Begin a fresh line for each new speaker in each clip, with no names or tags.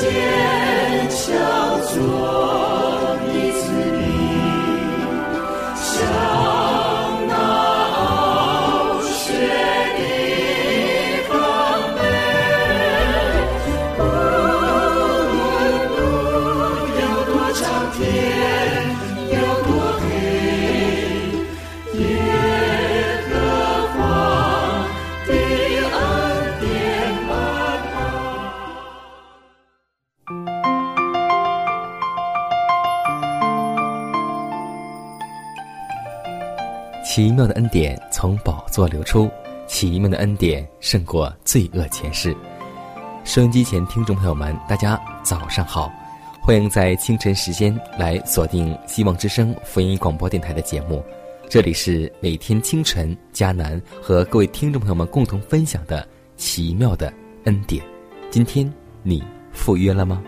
坚强做。奇妙的恩典从宝座流出，奇妙的恩典胜过罪恶前世。收音机前听众朋友们，大家早上好，欢迎在清晨时间来锁定希望之声福音广播电台的节目。这里是每天清晨迦南和各位听众朋友们共同分享的奇妙的恩典。今天你赴约了吗？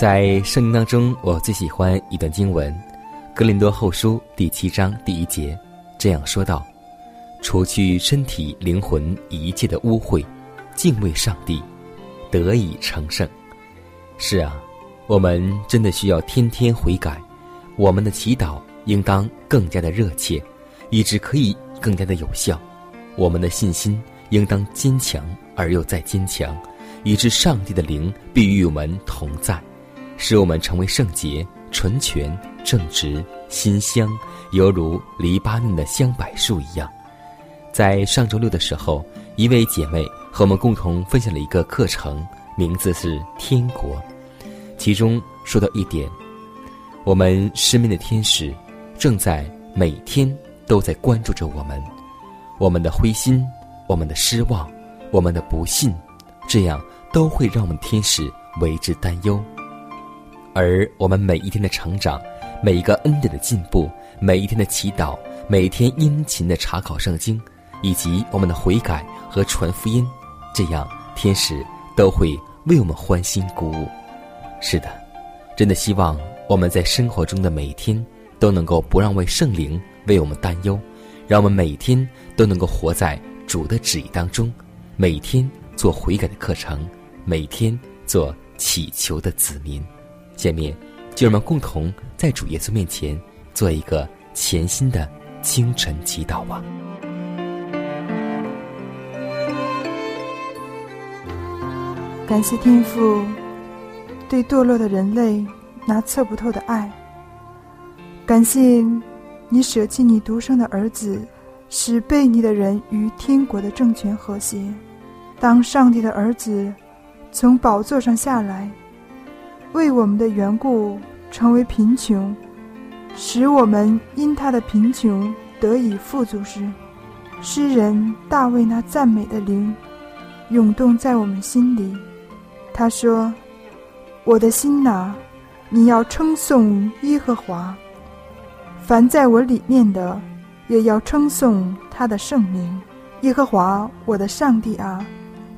在圣经当中，我最喜欢一段经文，《格林多后书》第七章第一节，这样说道：“除去身体、灵魂一切的污秽，敬畏上帝，得以成圣。”是啊，我们真的需要天天悔改，我们的祈祷应当更加的热切，以致可以更加的有效；我们的信心应当坚强而又再坚强，以致上帝的灵必与我们同在。使我们成为圣洁、纯全、正直、馨香，犹如黎巴嫩的香柏树一样。在上周六的时候，一位姐妹和我们共同分享了一个课程，名字是《天国》。其中说到一点，我们身边的天使正在每天都在关注着我们，我们的灰心、我们的失望、我们的不幸，这样都会让我们天使为之担忧。而我们每一天的成长，每一个恩典的进步，每一天的祈祷，每天殷勤的查考圣经，以及我们的悔改和传福音，这样天使都会为我们欢欣鼓舞。是的，真的希望我们在生活中的每一天都能够不让为圣灵为我们担忧，让我们每天都能够活在主的旨意当中，每天做悔改的课程，每天做祈求的子民。下面，就让我们共同在主耶稣面前做一个全新的清晨祈祷吧。
感谢天父对堕落的人类那测不透的爱，感谢你舍弃你独生的儿子，使悖逆的人与天国的政权和谐。当上帝的儿子从宝座上下来。为我们的缘故成为贫穷，使我们因他的贫穷得以富足时，诗人大卫那赞美的灵涌动在我们心里。他说：“我的心哪，你要称颂耶和华；凡在我里面的，也要称颂他的圣名。耶和华我的上帝啊，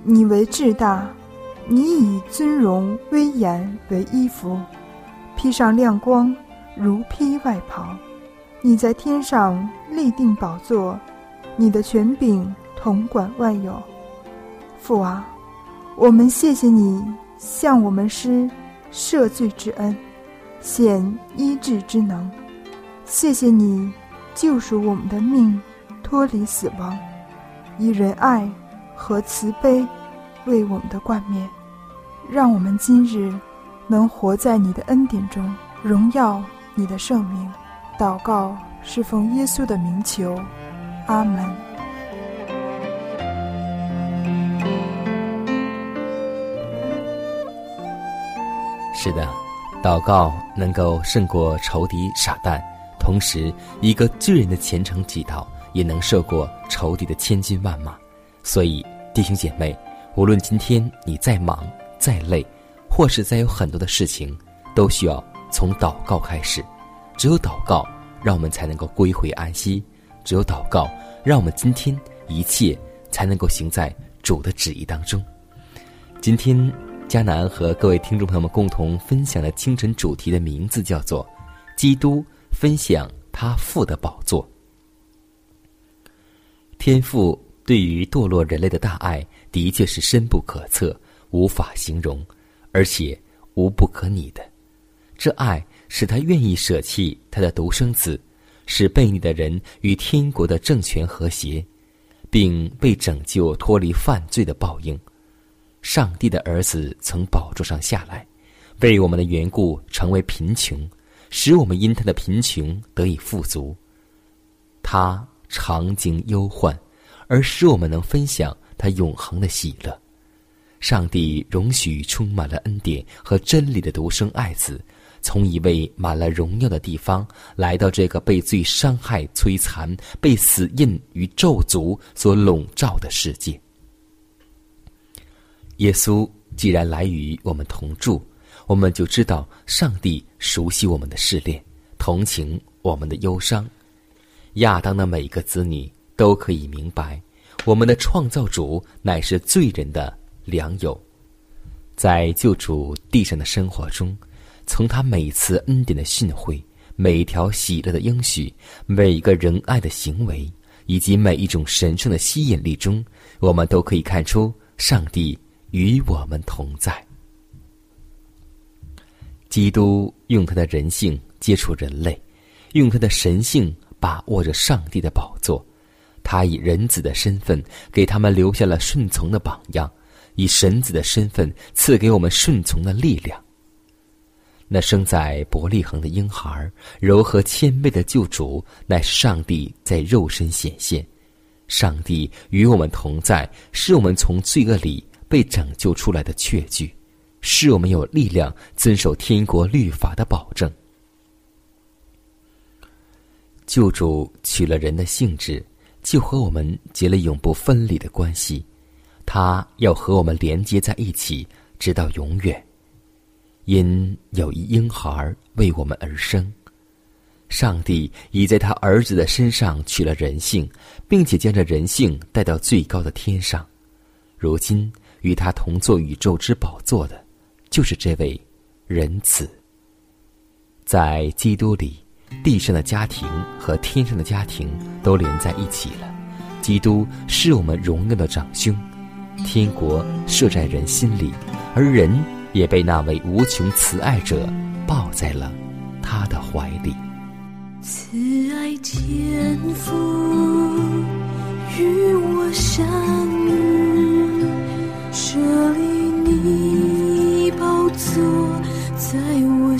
你为至大。”你以尊荣威严为衣服，披上亮光如披外袍。你在天上立定宝座，你的权柄统管万有。父啊，我们谢谢你向我们施赦罪之恩，显医治之能。谢谢你救赎我们的命，脱离死亡，以仁爱和慈悲。为我们的冠冕，让我们今日能活在你的恩典中，荣耀你的圣名。祷告是奉耶稣的名求，阿门。
是的，祷告能够胜过仇敌傻蛋，同时一个巨人的虔诚祈祷也能胜过仇敌的千军万马。所以，弟兄姐妹，无论今天你再忙再累，或是再有很多的事情，都需要从祷告开始。只有祷告，让我们才能够归回安息；只有祷告，让我们今天一切才能够行在主的旨意当中。今天，迦南和各位听众朋友们共同分享的清晨主题的名字叫做“基督分享他父的宝座”。天父对于堕落人类的大爱，的确是深不可测、无法形容，而且无不可拟的。这爱。使他愿意舍弃他的独生子，使悖逆的人与天国的政权和谐，并被拯救脱离犯罪的报应。上帝的儿子从宝座上下来，为我们的缘故成为贫穷，使我们因他的贫穷得以富足。他常经忧患，而使我们能分享他永恒的喜乐。上帝容许充满了恩典和真理的独生爱子。从一位满了荣耀的地方来到这个被罪伤害、摧残、被死印与咒诅所笼罩的世界，耶稣既然来与我们同住，我们就知道上帝熟悉我们的试炼，同情我们的忧伤。亚当的每个子女都可以明白，我们的创造主乃是罪人的良友，在救主地上的生活中。从他每次恩典的训诲，每一条喜乐的应许，每一个仁爱的行为，以及每一种神圣的吸引力中，我们都可以看出上帝与我们同在。基督用他的人性接触人类，用他的神性把握着上帝的宝座。他以人子的身份给他们留下了顺从的榜样，以神子的身份赐给我们顺从的力量。那生在伯利恒的婴孩，柔和谦卑的救主，乃是上帝在肉身显现。上帝与我们同在，是我们从罪恶里被拯救出来的确据，是我们有力量遵守天国律法的保证。救主取了人的性质，就和我们结了永不分离的关系，他要和我们连接在一起，直到永远。因有一婴孩为我们而生，上帝已在他儿子的身上取了人性，并且将这人性带到最高的天上。如今与他同坐宇宙之宝座的，就是这位仁子。在基督里，地上的家庭和天上的家庭都连在一起了。基督是我们荣耀的长兄，天国设在人心里，而人。也被那位无穷慈爱者抱在了他的怀里。
慈爱天父与我相遇，设立你宝座在我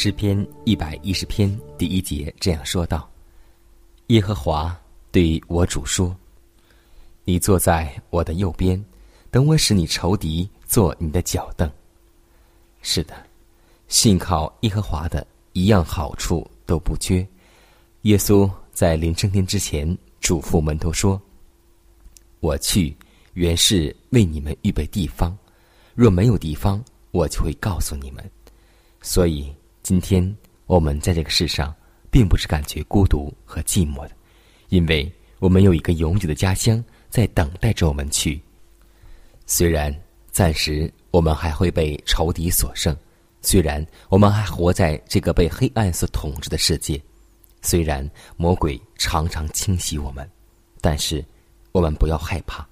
诗篇一百一十篇第一节这样说道：“耶和华对我主说：你坐在我的右边，等我使你仇敌做你的脚凳。”是的，信靠耶和华的一样好处都不缺。耶稣在临升天之前嘱咐门徒说：“我去，原是为你们预备地方。若没有地方，我就会告诉你们。”所以，今天我们在这个世上，并不是感觉孤独和寂寞的，因为我们有一个永久的家乡在等待着我们去。虽然暂时我们还会被仇敌所胜，虽然我们还活在这个被黑暗所统治的世界，虽然魔鬼常常侵袭我们，但是我们不要害怕，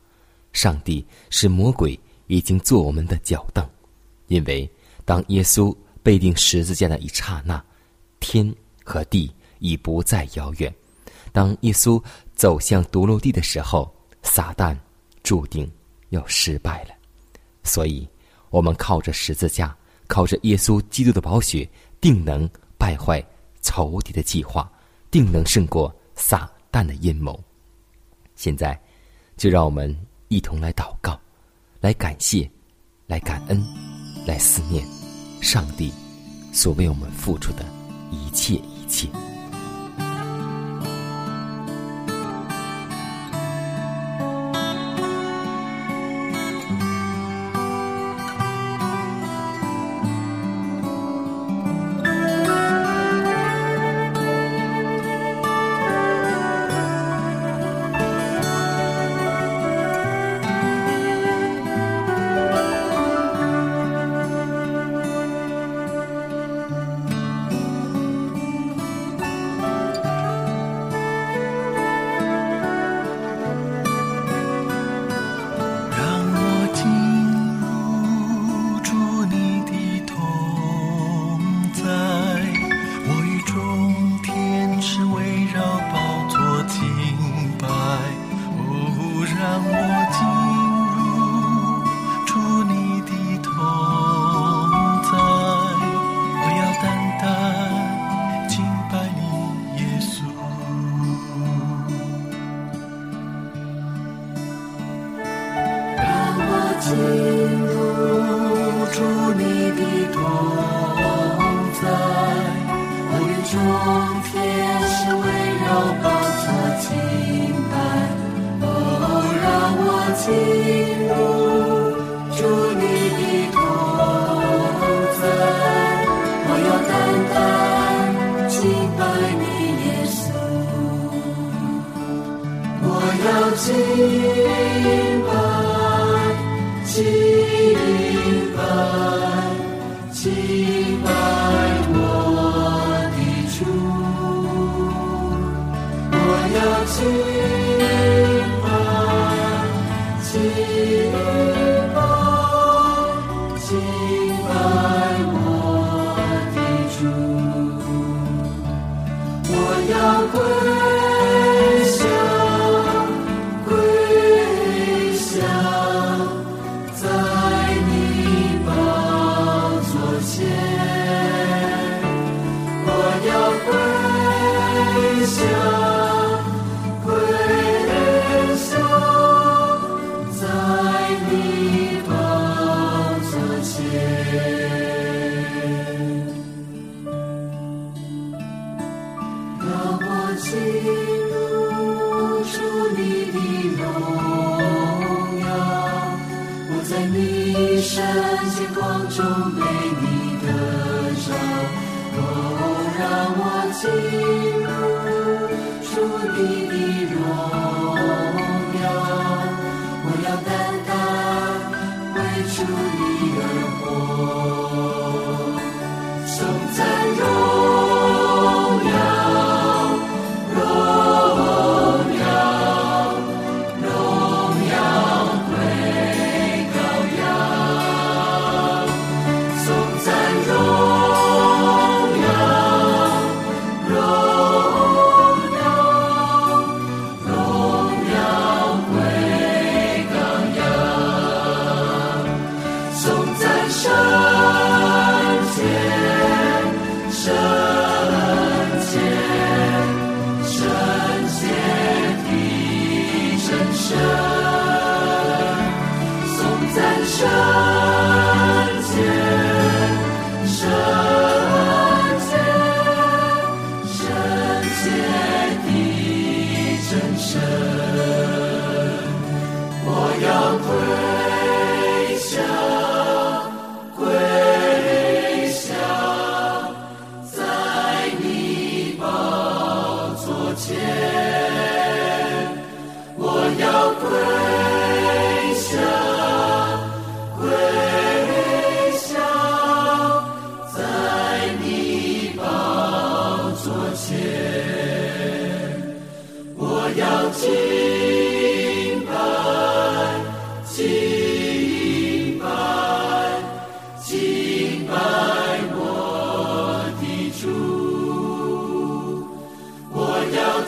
上帝是魔鬼已经做我们的脚凳，因为当耶稣。被钉十字架的一刹那，天和地已不再遥远。当耶稣走向独落地的时候，撒旦注定要失败了。所以，我们靠着十字架，靠着耶稣基督的宝血，定能败坏仇敌的计划，定能胜过撒旦的阴谋。现在，就让我们一同来祷告，来感谢，来感恩，来思念。上帝所为我们付出的一切一切。
you. 你的荣耀，我要等单
为主你而活。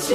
树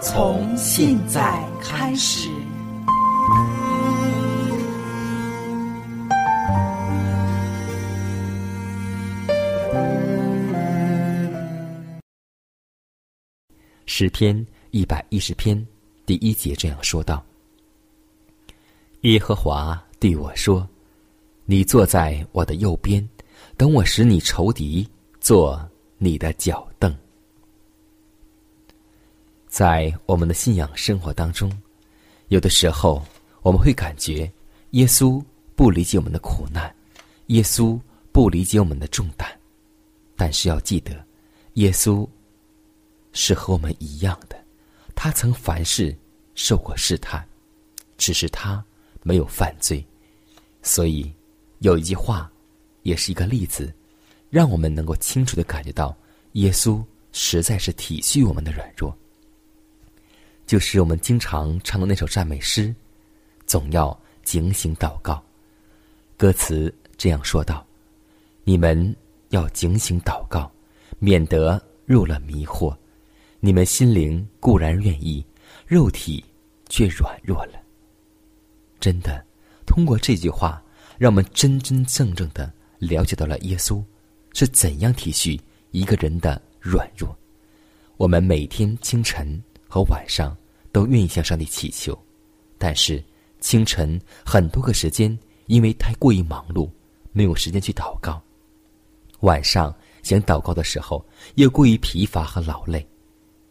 从现在开始。
诗篇一百一十篇第一节这样说道：“耶和华对我说，你坐在我的右边，等我使你仇敌做你的脚。”在我们的信仰生活当中，有的时候我们会感觉耶稣不理解我们的苦难，耶稣不理解我们的重担，但是要记得，耶稣。是和我们一样的，他曾凡事受过试探，只是他没有犯罪。所以有一句话，也是一个例子，让我们能够清楚的感觉到，耶稣实在是体恤我们的软弱。就是我们经常唱的那首赞美诗，总要警醒祷告。歌词这样说道：“你们要警醒祷告，免得入了迷惑。”你们心灵固然愿意，肉体却软弱了。真的，通过这句话，让我们真真正正的了解到了耶稣是怎样体恤一个人的软弱。我们每天清晨和晚上都愿意向上帝祈求，但是清晨很多个时间因为太过于忙碌，没有时间去祷告；晚上想祷告的时候，又过于疲乏和劳累。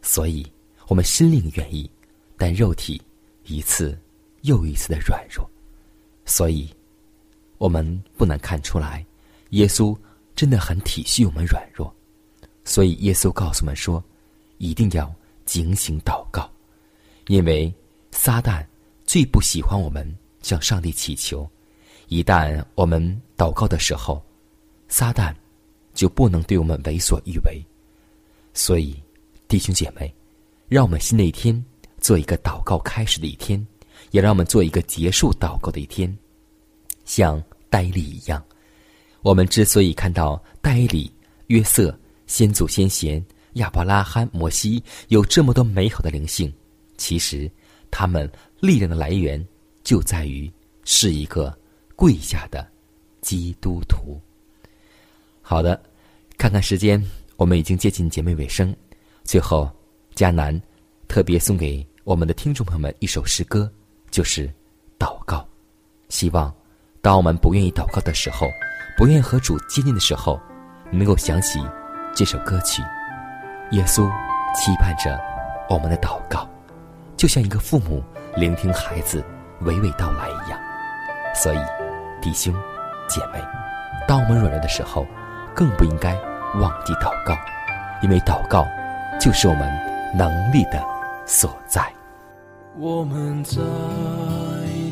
所以，我们心灵愿意，但肉体一次又一次的软弱。所以，我们不难看出来，耶稣真的很体恤我们软弱。所以，耶稣告诉我们说，一定要警醒祷告，因为撒旦最不喜欢我们向上帝祈求。一旦我们祷告的时候，撒旦就不能对我们为所欲为。所以。弟兄姐妹，让我们新的一天做一个祷告开始的一天，也让我们做一个结束祷告的一天。像戴利一样，我们之所以看到戴利、约瑟、先祖先贤、亚伯拉罕、摩西有这么多美好的灵性，其实他们力量的来源就在于是一个跪下的基督徒。好的，看看时间，我们已经接近节目尾声。最后，迦南特别送给我们的听众朋友们一首诗歌，就是祷告。希望当我们不愿意祷告的时候，不愿意和主接近的时候，能够想起这首歌曲。耶稣期盼着我们的祷告，就像一个父母聆听孩子娓娓道来一样。所以，弟兄姐妹，当我们软弱的时候，更不应该忘记祷告，因为祷告。就是我们能力的所在。
我们在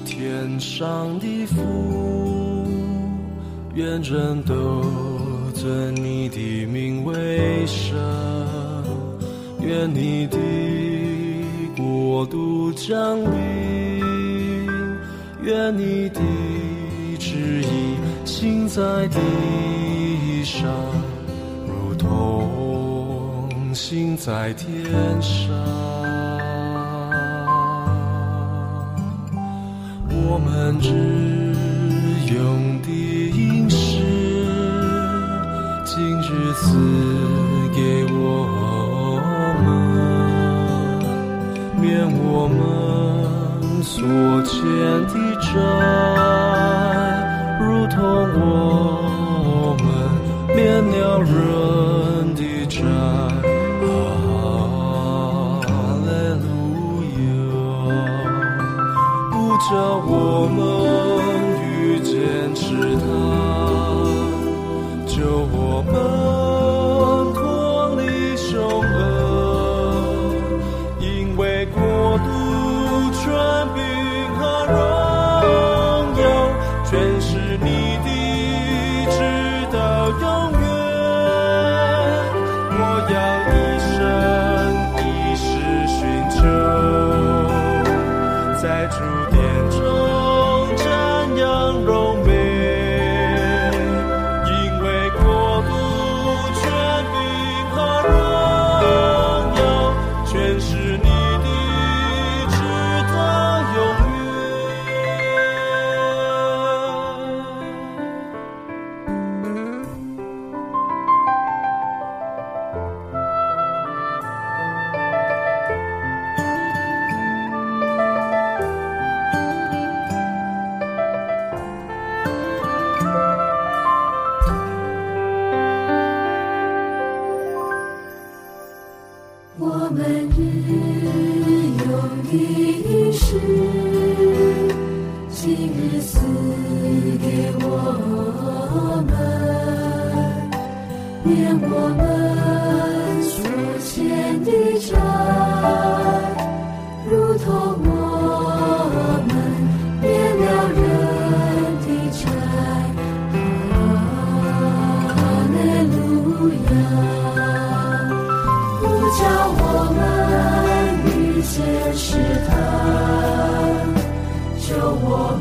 天上的父，愿人都尊你的名为圣，愿你的国度降临，愿你的旨意行在地上，如同。行在天上，我们只用的应是，今日赐我们所欠的债，如同我们免了人的债不。叫我们遇见池塘，救我们
们遇见试探，救我